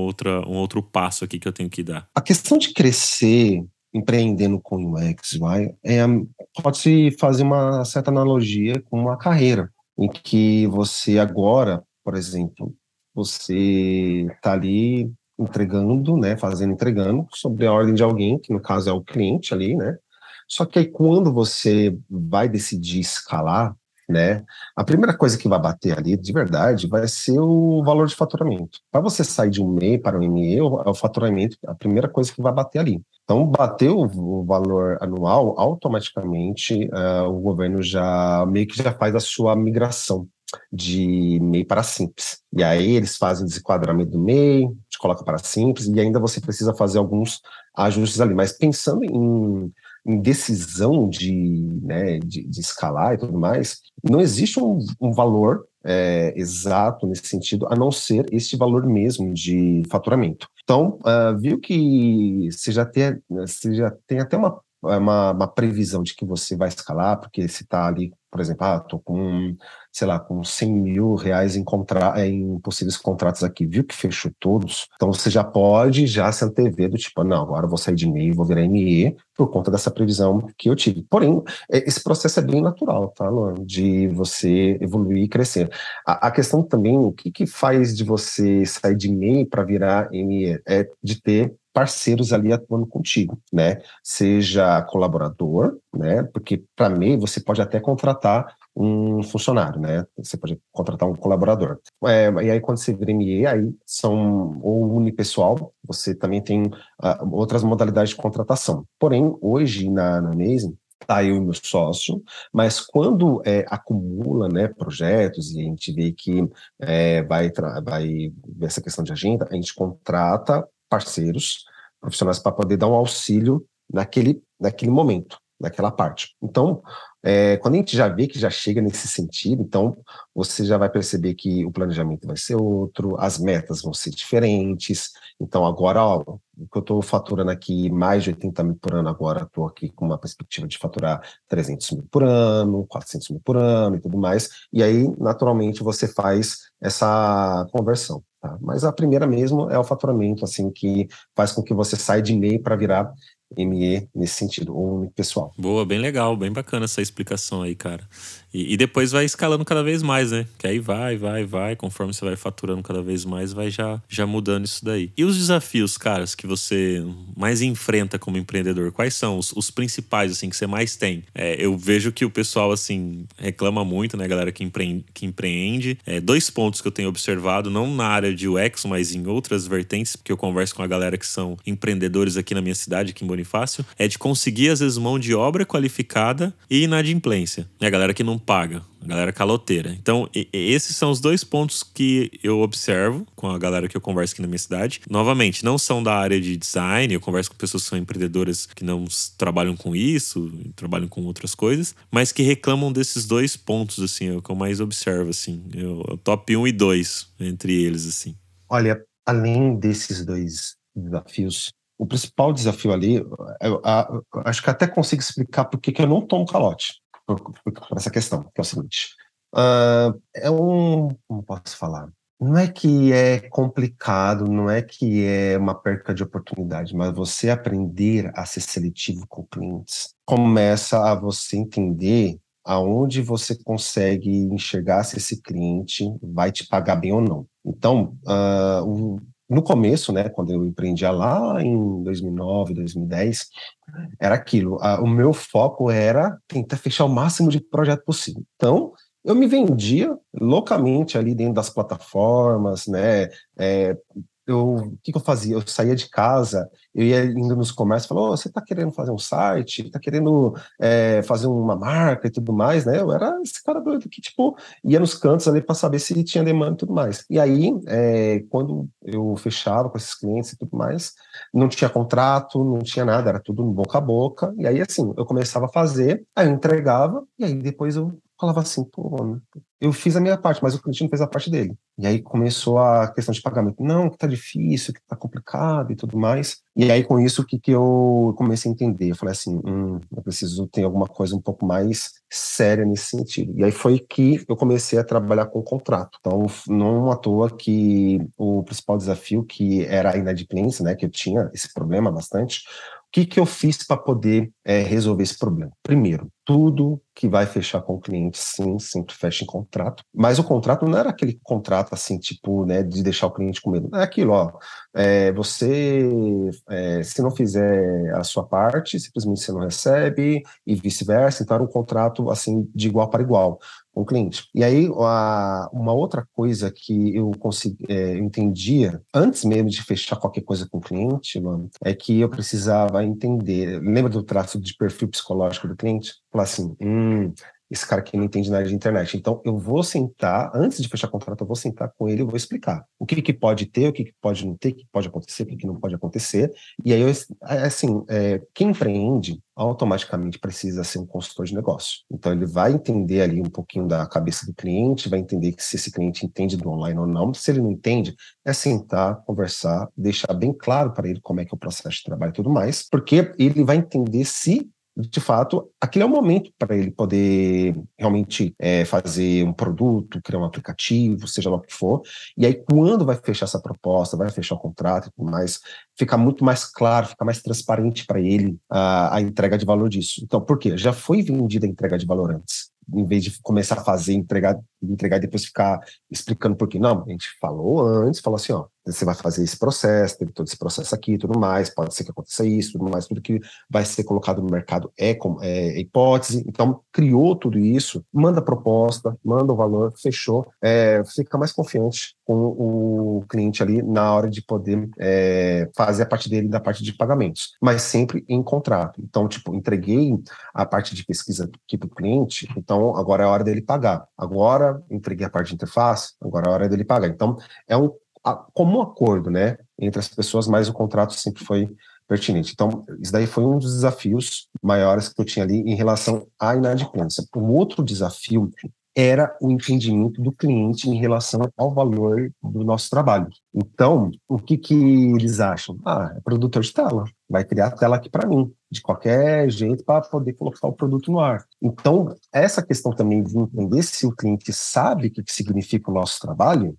Speaker 1: um outro passo aqui que eu tenho que dar?
Speaker 2: A questão de crescer empreendendo com UX, UI, é, pode-se fazer uma certa analogia com uma carreira, em que você agora, por exemplo, você está ali entregando, né, fazendo entregando sobre a ordem de alguém, que no caso é o cliente ali, né? Só que aí quando você vai decidir escalar, né? A primeira coisa que vai bater ali, de verdade, vai ser o valor de faturamento. Para você sair de um MEI para um ME, é o faturamento, a primeira coisa que vai bater ali. Então, bateu o valor anual, automaticamente uh, o governo já meio que já faz a sua migração de MEI para Simples. E aí eles fazem o desenquadramento do MEI, te coloca para Simples, e ainda você precisa fazer alguns ajustes ali. Mas pensando em em decisão de, né, de, de, escalar e tudo mais, não existe um, um, valor é, exato nesse sentido, a não ser este valor mesmo de faturamento. Então, uh, viu que você já tem, você já tem até uma, uma, uma previsão de que você vai escalar, porque se está ali por exemplo, ah, tô com, sei lá, com 100 mil reais em, contra em possíveis contratos aqui, viu que fechou todos? Então você já pode já se antever do tipo, não, agora eu vou sair de MEI, vou virar ME, por conta dessa previsão que eu tive. Porém, é, esse processo é bem natural, tá, Luan? De você evoluir e crescer. A, a questão também, o que, que faz de você sair de MEI para virar ME? É de ter parceiros ali atuando contigo, né? Seja colaborador, né? Porque para mim você pode até contratar um funcionário, né? Você pode contratar um colaborador. É, e aí quando você vira ME, aí são ou unipessoal, você também tem uh, outras modalidades de contratação. Porém, hoje na, na tá eu e meu sócio, mas quando é, acumula né, projetos e a gente vê que é, vai, vai essa questão de agenda, a gente contrata parceiros profissionais para poder dar um auxílio naquele, naquele momento, naquela parte. Então, é, quando a gente já vê que já chega nesse sentido, então você já vai perceber que o planejamento vai ser outro, as metas vão ser diferentes. Então, agora, ó, o que eu estou faturando aqui, mais de 80 mil por ano, agora estou aqui com uma perspectiva de faturar 300 mil por ano, 400 mil por ano e tudo mais. E aí, naturalmente, você faz essa conversão. Tá? Mas a primeira mesmo é o faturamento, assim, que faz com que você saia de MEI para virar ME nesse sentido, ou pessoal.
Speaker 1: Boa, bem legal, bem bacana essa explicação aí, cara. E, e, depois vai escalando cada vez mais, né? Que aí vai, vai, vai, conforme você vai faturando cada vez mais, vai já, já mudando isso daí. E os desafios, caras, que você mais enfrenta como empreendedor? Quais são os, os principais, assim, que você mais tem? É, eu vejo que o pessoal, assim, reclama muito, né, galera que empreende. Que empreende. É, dois pontos que eu tenho observado, não na área de UX, mas em outras vertentes, porque eu converso com a galera que são empreendedores aqui na minha cidade, aqui em Bonifácio, é de conseguir, às vezes, mão de obra qualificada e inadimplência. É a galera que não paga, a galera caloteira. Então, esses são os dois pontos que eu observo com a galera que eu converso aqui na minha cidade. Novamente, não são da área de design, eu converso com pessoas que são empreendedoras que não trabalham com isso, trabalham com outras coisas, mas que reclamam desses dois pontos, assim, é o que eu mais observo, assim. Eu, eu top 1 e 2 entre eles, assim.
Speaker 2: Olha, além desses dois desafios, o principal desafio ali, eu, eu, eu, acho que até consigo explicar por que eu não tomo calote por, por, por, essa questão, que é o seguinte. Uh, é um. Como posso falar? Não é que é complicado, não é que é uma perca de oportunidade, mas você aprender a ser seletivo com clientes começa a você entender aonde você consegue enxergar se esse cliente vai te pagar bem ou não. Então, uh, no começo, né, quando eu empreendia lá em 2009, 2010, era aquilo. A, o meu foco era tentar fechar o máximo de projeto possível. Então, eu me vendia loucamente ali dentro das plataformas, né, é, eu, o que, que, eu fazia? Eu saía de casa, eu ia indo nos comércios, falava, oh, você está querendo fazer um site, está querendo é, fazer uma marca e tudo mais, né? Eu era esse cara doido que, tipo, ia nos cantos ali para saber se tinha demanda e tudo mais. E aí, é, quando eu fechava com esses clientes e tudo mais, não tinha contrato, não tinha nada, era tudo boca a boca. E aí, assim, eu começava a fazer, aí eu entregava, e aí depois eu falava assim, pô, eu fiz a minha parte, mas o cliente não fez a parte dele. E aí começou a questão de pagamento. Não, que tá difícil, que tá complicado e tudo mais. E aí com isso, o que, que eu comecei a entender? Eu falei assim, hum, eu preciso ter alguma coisa um pouco mais séria nesse sentido. E aí foi que eu comecei a trabalhar com o contrato. Então, não à toa que o principal desafio, que era a inadimplência, né, que eu tinha esse problema bastante, que, que eu fiz para poder é, resolver esse problema? Primeiro, tudo que vai fechar com o cliente, sim, sempre fecha em contrato. Mas o contrato não era aquele contrato assim, tipo, né, de deixar o cliente com medo. É aquilo, ó. É, você, é, se não fizer a sua parte, simplesmente você não recebe e vice-versa. Então era um contrato assim de igual para igual com o cliente. E aí, a, uma outra coisa que eu consegui, é, entendia, antes mesmo de fechar qualquer coisa com o cliente, mano, é que eu precisava entender. Lembra do traço de perfil psicológico do cliente? Falar assim, hum, esse cara aqui não entende nada de internet. Então, eu vou sentar, antes de fechar contrato, eu vou sentar com ele e vou explicar o que, que pode ter, o que, que pode não ter, o que pode acontecer, o que, que não pode acontecer. E aí, eu, é, assim, é, quem empreende automaticamente precisa ser um consultor de negócio. Então, ele vai entender ali um pouquinho da cabeça do cliente, vai entender se esse cliente entende do online ou não. Se ele não entende, é sentar, conversar, deixar bem claro para ele como é que é o processo de trabalho e tudo mais, porque ele vai entender se de fato, aquele é o momento para ele poder realmente é, fazer um produto, criar um aplicativo, seja lá o que for. E aí, quando vai fechar essa proposta, vai fechar o contrato e tudo mais, fica muito mais claro, fica mais transparente para ele a, a entrega de valor disso. Então, por quê? Já foi vendida a entrega de valor antes em vez de começar a fazer, entregar, entregar e depois ficar explicando por quê. Não, a gente falou antes, falou assim, ó, você vai fazer esse processo, teve todo esse processo aqui, tudo mais, pode ser que aconteça isso, tudo mais, tudo que vai ser colocado no mercado é, é hipótese. Então, criou tudo isso, manda a proposta, manda o valor, fechou, é, fica mais confiante com o cliente ali na hora de poder é, fazer a parte dele da parte de pagamentos, mas sempre em contrato. Então, tipo, entreguei a parte de pesquisa aqui para o cliente, então agora é a hora dele pagar. Agora entreguei a parte de interface, agora é a hora dele pagar. Então, é um comum acordo, né, entre as pessoas, mas o contrato sempre foi pertinente. Então, isso daí foi um dos desafios maiores que eu tinha ali em relação à inadimplência. Um outro desafio era o entendimento do cliente em relação ao valor do nosso trabalho. Então, o que, que eles acham? Ah, é produtor de tela, vai criar a tela aqui para mim, de qualquer jeito, para poder colocar o produto no ar. Então, essa questão também de entender se o cliente sabe o que, significa o nosso trabalho,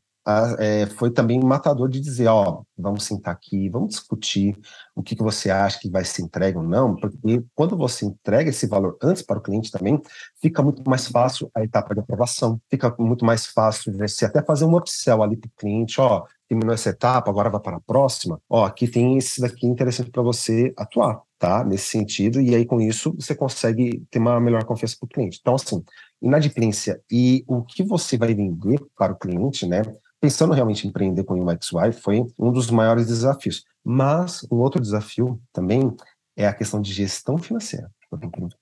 Speaker 2: é, foi também matador de dizer, ó, vamos sentar aqui, vamos discutir o que, que você acha que vai ser entregue ou não, porque quando você entrega esse valor antes para o cliente também, fica muito mais fácil a etapa de aprovação, fica muito mais fácil você até fazer um upsell ali para o cliente, ó, terminou essa etapa, agora vai para a próxima, ó, aqui tem esse daqui interessante para você atuar, tá? Nesse sentido, e aí com isso você consegue ter uma melhor confiança para o cliente. Então, assim, inadimplência e o que você vai vender para o cliente, né? pensando realmente em empreender com o UXY foi um dos maiores desafios. Mas um outro desafio também é a questão de gestão financeira,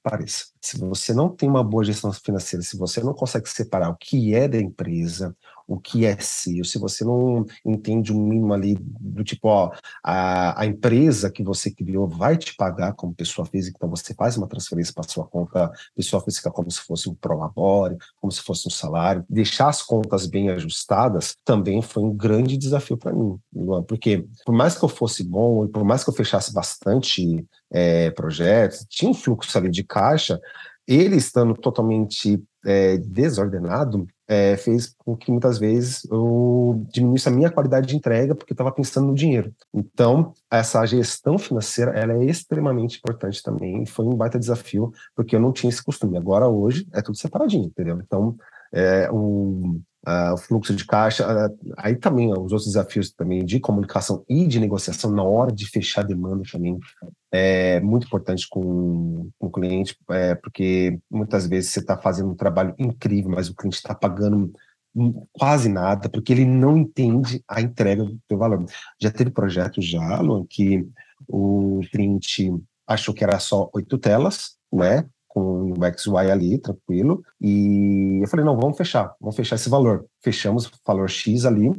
Speaker 2: pareça. Se você não tem uma boa gestão financeira, se você não consegue separar o que é da empresa, o que é seu, se você não entende o mínimo ali do tipo, ó, a, a empresa que você criou vai te pagar como pessoa física, então você faz uma transferência para sua conta pessoa física como se fosse um prolabore, como se fosse um salário, deixar as contas bem ajustadas também foi um grande desafio para mim, porque por mais que eu fosse bom e por mais que eu fechasse bastante é, projetos, tinha um fluxo ali de caixa, ele estando totalmente é, desordenado, é, fez com que muitas vezes eu diminuísse a minha qualidade de entrega porque estava pensando no dinheiro. Então, essa gestão financeira ela é extremamente importante também. Foi um baita desafio porque eu não tinha esse costume. Agora, hoje, é tudo separadinho, entendeu? Então, é, Uh, o fluxo de caixa, uh, aí também os outros desafios também de comunicação e de negociação na hora de fechar demanda também é muito importante com, com o cliente, é, porque muitas vezes você está fazendo um trabalho incrível, mas o cliente está pagando quase nada, porque ele não entende a entrega do teu valor. Já teve projetos já, Luan, que o cliente achou que era só oito telas, né? Com o XY ali, tranquilo. E eu falei, não, vamos fechar, vamos fechar esse valor. Fechamos o valor X ali,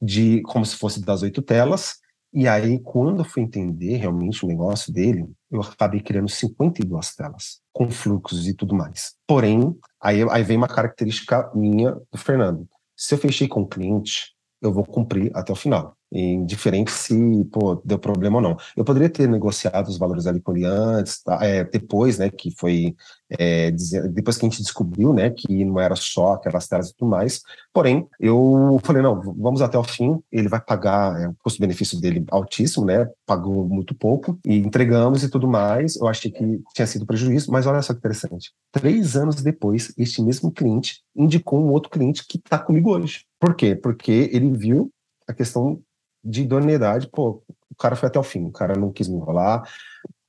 Speaker 2: de como se fosse das oito telas. E aí, quando eu fui entender realmente o negócio dele, eu acabei criando 52 telas, com fluxos e tudo mais. Porém, aí, aí vem uma característica minha do Fernando. Se eu fechei com o cliente, eu vou cumprir até o final indiferente se pô, deu problema ou não. Eu poderia ter negociado os valores ali com ele antes, tá? é, depois, né, que foi é, depois que a gente descobriu, né, que não era só aquelas telas e tudo mais. Porém, eu falei não, vamos até o fim. Ele vai pagar é, o custo-benefício dele altíssimo, né? Pagou muito pouco e entregamos e tudo mais. Eu achei que tinha sido prejuízo, mas olha só que interessante. Três anos depois, este mesmo cliente indicou um outro cliente que está comigo hoje. Por quê? Porque ele viu a questão de idoneidade, pô, o cara foi até o fim, o cara não quis me enrolar,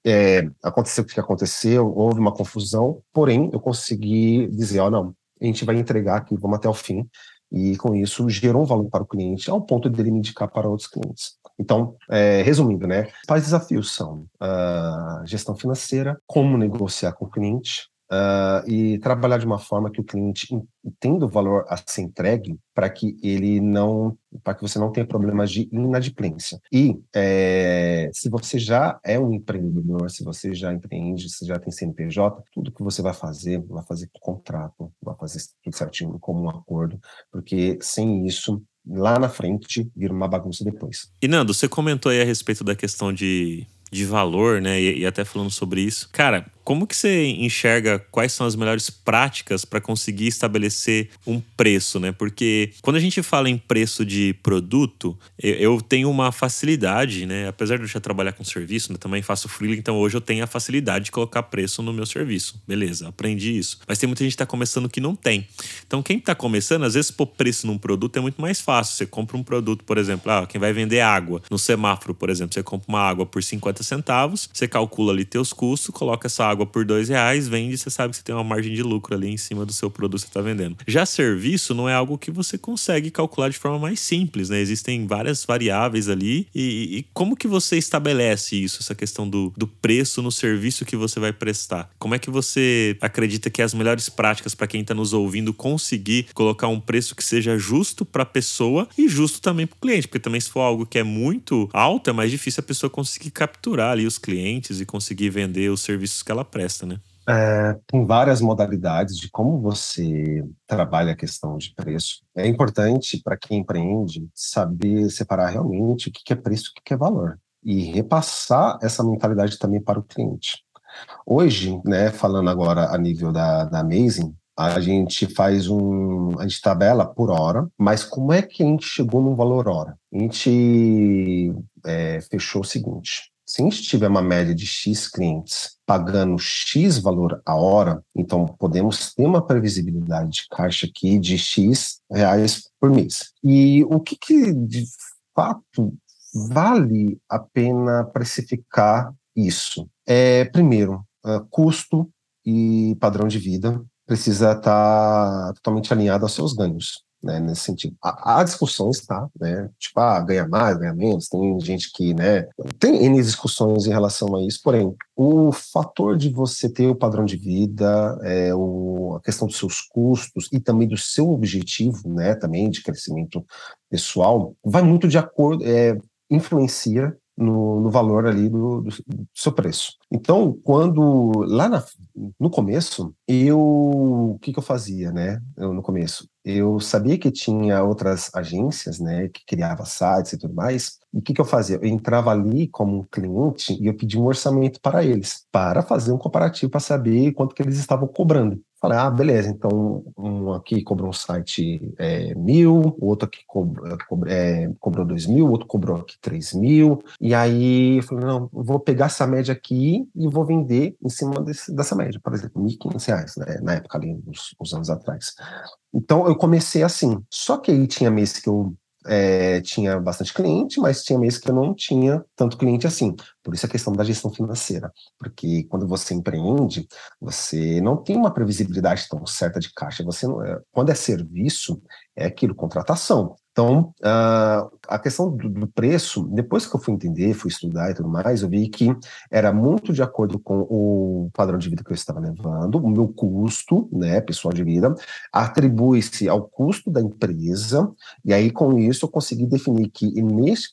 Speaker 2: é, aconteceu o que aconteceu, houve uma confusão, porém eu consegui dizer, ó, não, a gente vai entregar aqui, vamos até o fim, e com isso gerou um valor para o cliente, ao ponto dele me indicar para outros clientes. Então, é, resumindo, né, quais desafios são? A gestão financeira, como negociar com o cliente, uh, e trabalhar de uma forma que o cliente entenda o valor a ser entregue para que ele não, para que você não tenha problemas de inadimplência. E é, se você já é um empreendedor, se você já empreende, se já tem CNPJ, tudo que você vai fazer, vai fazer com contrato, vai fazer tudo certinho, como um acordo, porque sem isso lá na frente vira uma bagunça depois.
Speaker 1: E Nando, você comentou aí a respeito da questão de de valor, né? E, e, até falando sobre isso. Cara, como que você enxerga quais são as melhores práticas para conseguir estabelecer um preço, né? Porque quando a gente fala em preço de produto, eu, eu tenho uma facilidade, né? Apesar de eu já trabalhar com serviço, né? também faço freela, então hoje eu tenho a facilidade de colocar preço no meu serviço. Beleza, aprendi isso. Mas tem muita gente que está começando que não tem. Então quem está começando, às vezes pôr preço num produto é muito mais fácil. Você compra um produto, por exemplo, ah, quem vai vender água no semáforo, por exemplo, você compra uma água por 50 centavos, você calcula ali teus custos, coloca essa água água por dois reais, vende, você sabe que você tem uma margem de lucro ali em cima do seu produto que você está vendendo. Já serviço não é algo que você consegue calcular de forma mais simples, né? Existem várias variáveis ali. E, e como que você estabelece isso, essa questão do, do preço no serviço que você vai prestar? Como é que você acredita que as melhores práticas para quem está nos ouvindo conseguir colocar um preço que seja justo para a pessoa e justo também para o cliente? Porque também se for algo que é muito alto, é mais difícil a pessoa conseguir capturar ali os clientes e conseguir vender os serviços que ela presta, né?
Speaker 2: É, tem várias modalidades de como você trabalha a questão de preço. É importante para quem empreende saber separar realmente o que é preço e o que é valor e repassar essa mentalidade também para o cliente. Hoje, né, falando agora a nível da, da Amazing, a gente faz um. A gente tabela por hora, mas como é que a gente chegou no valor hora? A gente é, fechou o seguinte: se a gente tiver uma média de X clientes pagando X valor a hora, então podemos ter uma previsibilidade de caixa aqui de X reais por mês. E o que, que de fato vale a pena precificar isso? É, primeiro, uh, custo e padrão de vida precisa estar tá totalmente alinhado aos seus ganhos né, nesse sentido. Há, há discussões, tá, né, tipo, ah, ganha mais, ganha menos, tem gente que, né, tem N discussões em relação a isso, porém, o fator de você ter o padrão de vida, é, o, a questão dos seus custos e também do seu objetivo, né, também de crescimento pessoal, vai muito de acordo, é, influencia no, no, valor ali do, do, seu preço. Então, quando lá na, no começo, eu o que, que eu fazia, né? Eu, no começo, eu sabia que tinha outras agências, né, que criava sites e tudo mais. E o que, que eu fazia? Eu entrava ali como um cliente e eu pedia um orçamento para eles, para fazer um comparativo para saber quanto que eles estavam cobrando. Falei, ah, beleza, então um aqui cobrou um site é, mil, o outro aqui cobrou, é, cobrou dois mil, o outro cobrou aqui três mil. E aí eu falei, não, vou pegar essa média aqui e vou vender em cima desse, dessa média, por exemplo, R$ 1.500, né, na época ali, uns, uns anos atrás. Então eu comecei assim. Só que aí tinha mês que eu é, tinha bastante cliente, mas tinha meses que eu não tinha tanto cliente assim. Por isso a questão da gestão financeira. Porque quando você empreende, você não tem uma previsibilidade tão certa de caixa. Você não, é, quando é serviço, é aquilo, contratação. Então, uh, a questão do, preço, depois que eu fui entender, fui estudar e tudo mais, eu vi que era muito de acordo com o padrão de vida que eu estava levando, o meu custo, né, pessoal de vida, atribui-se ao custo da empresa, e aí com isso eu consegui definir que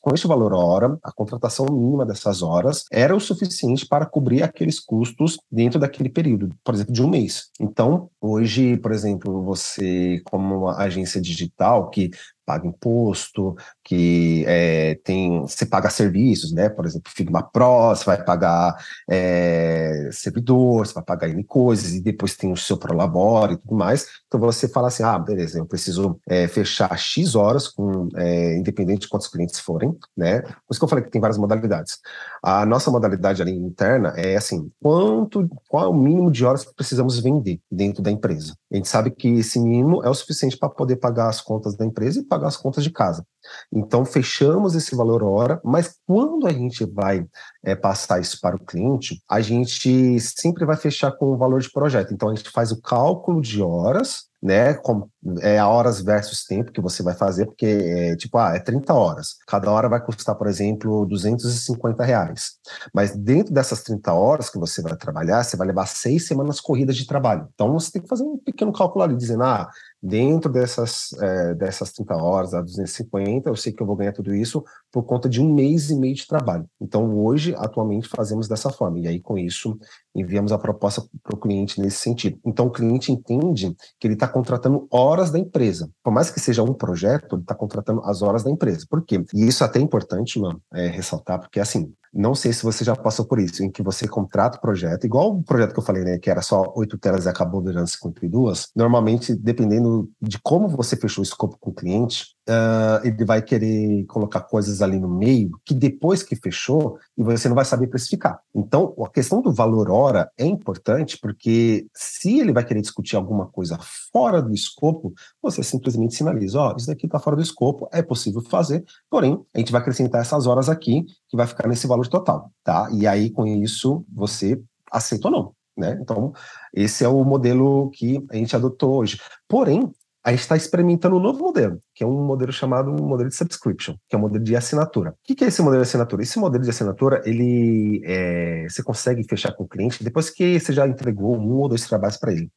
Speaker 2: com este valor hora, a contratação mínima dessas horas era o suficiente para cobrir aqueles custos dentro daquele período, por exemplo, de um mês. Então, hoje, por exemplo, você, como uma agência digital que paga imposto, que é, tem, você paga serviços, né? Por exemplo, Figma Pro, você vai pagar é, servidor, você vai pagar N coisas, e depois tem o seu Prolabore e tudo mais. Então você fala assim, ah, beleza, eu preciso é, fechar X horas, com, é, independente de quantos clientes forem, né? Por isso que eu falei que tem várias modalidades. A nossa modalidade ali interna é assim, quanto, qual é o mínimo de horas que precisamos vender dentro da empresa? A gente sabe que esse mínimo é o suficiente para poder pagar as contas da empresa e pagar as contas de casa. Então, fechamos esse valor hora, mas quando a gente vai é, passar isso para o cliente, a gente sempre vai fechar com o valor de projeto. Então, a gente faz o cálculo de horas né? Com, é horas versus tempo que você vai fazer, porque é tipo, ah, é 30 horas. Cada hora vai custar, por exemplo, 250 reais. Mas dentro dessas 30 horas que você vai trabalhar, você vai levar seis semanas corridas de trabalho. Então você tem que fazer um pequeno cálculo ali, dizendo, ah, dentro dessas, é, dessas 30 horas, a 250, eu sei que eu vou ganhar tudo isso por conta de um mês e meio de trabalho. Então, hoje, atualmente, fazemos dessa forma. E aí, com isso, enviamos a proposta para o cliente nesse sentido. Então, o cliente entende que ele está contratando horas da empresa. Por mais que seja um projeto, ele está contratando as horas da empresa. Por quê? E isso é até importante, mano, é, ressaltar, porque assim, não sei se você já passou por isso, em que você contrata o projeto, igual o projeto que eu falei, né, que era só 8 telas e acabou durante 52. Normalmente, dependendo de como você fechou o escopo com o cliente, uh, ele vai querer colocar coisas ali no meio que depois que fechou, e você não vai saber precificar. Então, a questão do valor hora é importante, porque se ele vai querer discutir alguma coisa fora do escopo, você simplesmente sinaliza: ó, oh, isso daqui está fora do escopo, é possível fazer, porém, a gente vai acrescentar essas horas aqui, que vai ficar nesse valor total, tá? E aí, com isso, você aceita ou não. Né? Então, esse é o modelo que a gente adotou hoje. Porém, a gente está experimentando um novo modelo, que é um modelo chamado modelo de subscription, que é um modelo de assinatura. O que é esse modelo de assinatura? Esse modelo de assinatura, ele é, você consegue fechar com o cliente depois que você já entregou um ou dois trabalhos para ele.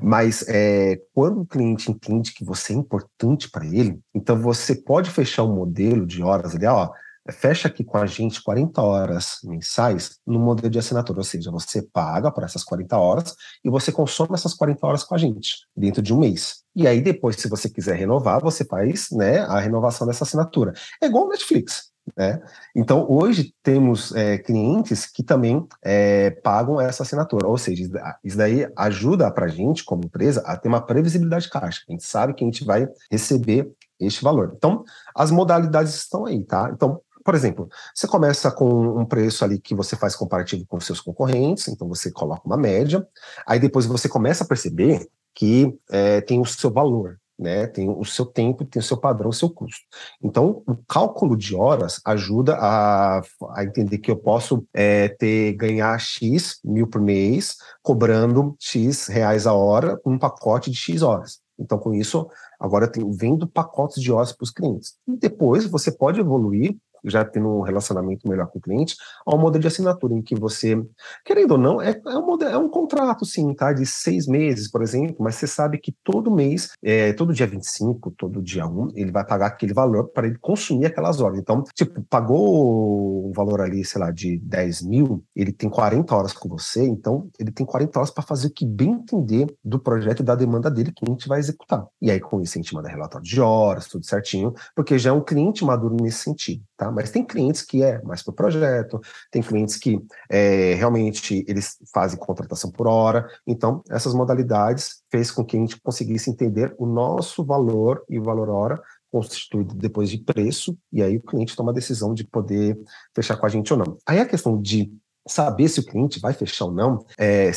Speaker 2: Mas é, quando o cliente entende que você é importante para ele, então você pode fechar um modelo de horas ali, ó, fecha aqui com a gente 40 horas mensais no modelo de assinatura, ou seja, você paga por essas 40 horas e você consome essas 40 horas com a gente dentro de um mês. E aí depois, se você quiser renovar, você faz né, a renovação dessa assinatura. É igual o Netflix. Né? Então, hoje temos é, clientes que também é, pagam essa assinatura, ou seja, isso daí ajuda para a gente, como empresa, a ter uma previsibilidade de caixa. A gente sabe que a gente vai receber este valor. Então, as modalidades estão aí, tá? Então, por exemplo, você começa com um preço ali que você faz comparativo com seus concorrentes, então você coloca uma média, aí depois você começa a perceber que é, tem o seu valor, né? Tem o seu tempo, tem o seu padrão, o seu custo. Então, o cálculo de horas ajuda a, a entender que eu posso é, ter ganhar X mil por mês, cobrando X reais a hora, um pacote de X horas. Então, com isso, agora tenho vendo pacotes de horas para os clientes. E depois você pode evoluir já tendo um relacionamento melhor com o cliente, ao modelo de assinatura, em que você, querendo ou não, é, é, um, modelo, é um contrato, sim, tá? De seis meses, por exemplo, mas você sabe que todo mês, é, todo dia 25, todo dia 1, ele vai pagar aquele valor para ele consumir aquelas horas. Então, tipo, pagou um valor ali, sei lá, de 10 mil, ele tem 40 horas com você, então ele tem 40 horas para fazer o que bem entender do projeto e da demanda dele que a gente vai executar. E aí, com isso, a gente manda relatório de horas, tudo certinho, porque já é um cliente maduro nesse sentido, tá? Mas tem clientes que é mais para o projeto, tem clientes que é, realmente eles fazem contratação por hora. Então, essas modalidades fez com que a gente conseguisse entender o nosso valor e o valor hora constituído depois de preço, e aí o cliente toma a decisão de poder fechar com a gente ou não. Aí a questão de saber se o cliente vai fechar ou não, é,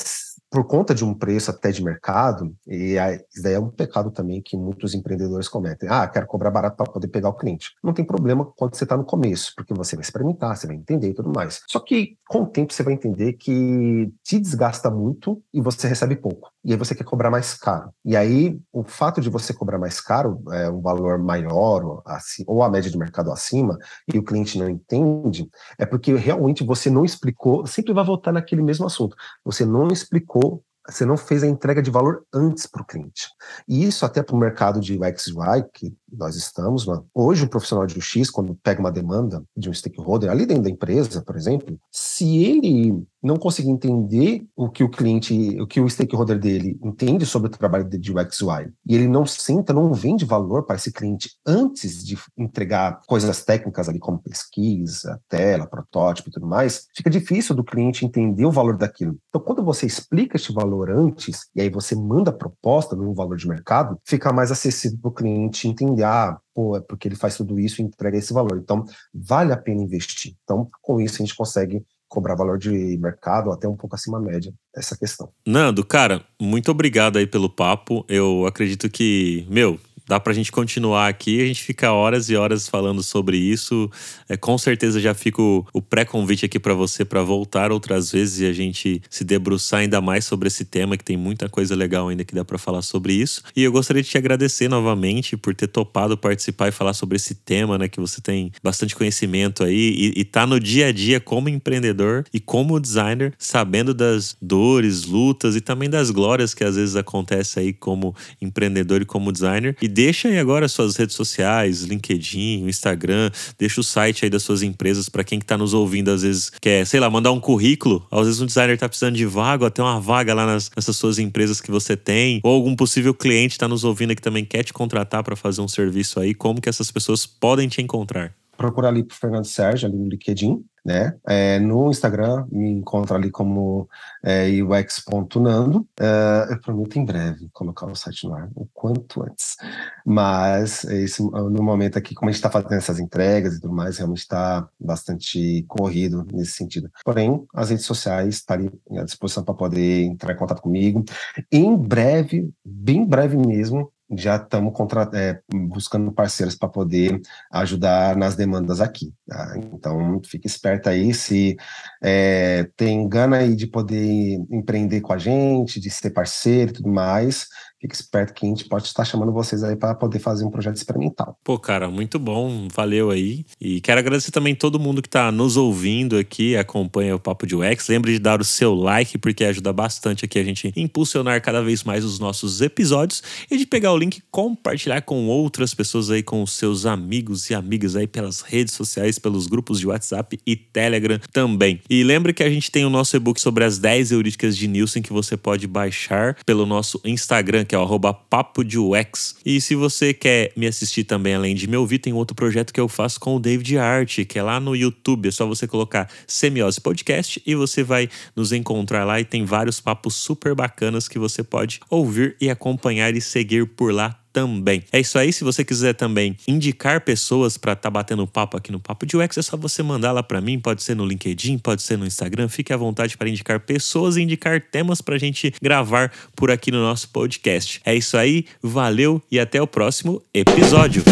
Speaker 2: por conta de um preço até de mercado, e isso daí é um pecado também que muitos empreendedores cometem. Ah, quero cobrar barato para poder pegar o cliente. Não tem problema quando você está no começo, porque você vai experimentar, você vai entender e tudo mais. Só que com o tempo você vai entender que te desgasta muito e você recebe pouco. E aí você quer cobrar mais caro. E aí o fato de você cobrar mais caro, é, um valor maior ou, assim, ou a média de mercado acima, e o cliente não entende, é porque realmente você não explicou, sempre vai voltar naquele mesmo assunto. Você não explicou você não fez a entrega de valor antes para o cliente. E isso até para o mercado de UX UI, que nós estamos, mano. hoje um profissional de UX, quando pega uma demanda de um stakeholder ali dentro da empresa, por exemplo, se ele não conseguir entender o que o cliente, o que o stakeholder dele entende sobre o trabalho de UX UI, e ele não senta, não vende valor para esse cliente antes de entregar coisas técnicas ali como pesquisa, tela, protótipo e tudo mais, fica difícil do cliente entender o valor daquilo. Então, quando você explica este valor antes, e aí você manda a proposta num valor de mercado, fica mais acessível para o cliente entender, ah, pô, é porque ele faz tudo isso e entrega esse valor. Então, vale a pena investir. Então, com isso, a gente consegue cobrar valor de mercado até um pouco acima da média essa questão.
Speaker 1: Nando, cara, muito obrigado aí pelo papo. Eu acredito que, meu, dá pra gente continuar aqui, a gente fica horas e horas falando sobre isso. É, com certeza já fica o, o pré-convite aqui para você para voltar outras vezes e a gente se debruçar ainda mais sobre esse tema, que tem muita coisa legal ainda que dá para falar sobre isso. E eu gostaria de te agradecer novamente por ter topado participar e falar sobre esse tema, né? Que você tem bastante conhecimento aí e, e tá no dia a dia como empreendedor e como designer, sabendo das dores, lutas e também das glórias que às vezes acontecem aí como empreendedor e como designer. E deixa aí agora suas redes sociais, LinkedIn, Instagram, deixa o site aí das suas empresas para quem que tá nos ouvindo às vezes quer, sei lá, mandar um currículo. Às vezes um designer tá precisando de vaga, até uma vaga lá nas, nessas suas empresas que você tem, ou algum possível cliente tá nos ouvindo que também quer te contratar para fazer um serviço aí, como que essas pessoas podem te encontrar?
Speaker 2: Procura ali pro Fernando Sérgio, ali no LinkedIn, né? É, no Instagram, me encontra ali como é, ux.nando. É, eu prometo em breve colocar o site no ar, o quanto antes. Mas esse, no momento aqui, como a gente está fazendo essas entregas e tudo mais, realmente está bastante corrido nesse sentido. Porém, as redes sociais estão tá à disposição para poder entrar em contato comigo. Em breve, bem breve mesmo, já estamos é, buscando parceiros para poder ajudar nas demandas aqui. Tá? Então, fique esperto aí, se é, tem gana aí de poder empreender com a gente, de ser parceiro e tudo mais, fique esperto que a gente pode estar chamando vocês aí para poder fazer um projeto experimental.
Speaker 1: Pô, cara, muito bom, valeu aí. E quero agradecer também todo mundo que está nos ouvindo aqui, acompanha o Papo de UX. Lembre de dar o seu like, porque ajuda bastante aqui a gente impulsionar cada vez mais os nossos episódios e de pegar o link e compartilhar com outras pessoas aí, com os seus amigos e amigas aí pelas redes sociais, pelos grupos de WhatsApp e Telegram também. E lembre que a gente tem o nosso e-book sobre as 10 heurísticas de Nielsen que você pode baixar pelo nosso Instagram, que é o arroba papo de UX. E se você quer me assistir também, além de me ouvir, tem outro projeto que eu faço com o David Art, que é lá no YouTube. É só você colocar Semiose Podcast e você vai nos encontrar lá e tem vários papos super bacanas que você pode ouvir e acompanhar e seguir por lá também. É isso aí. Se você quiser também indicar pessoas para estar tá batendo papo aqui no Papo de UX, é só você mandar lá para mim. Pode ser no LinkedIn, pode ser no Instagram. Fique à vontade para indicar pessoas e indicar temas para a gente gravar por aqui no nosso podcast. É isso aí. Valeu e até o próximo episódio.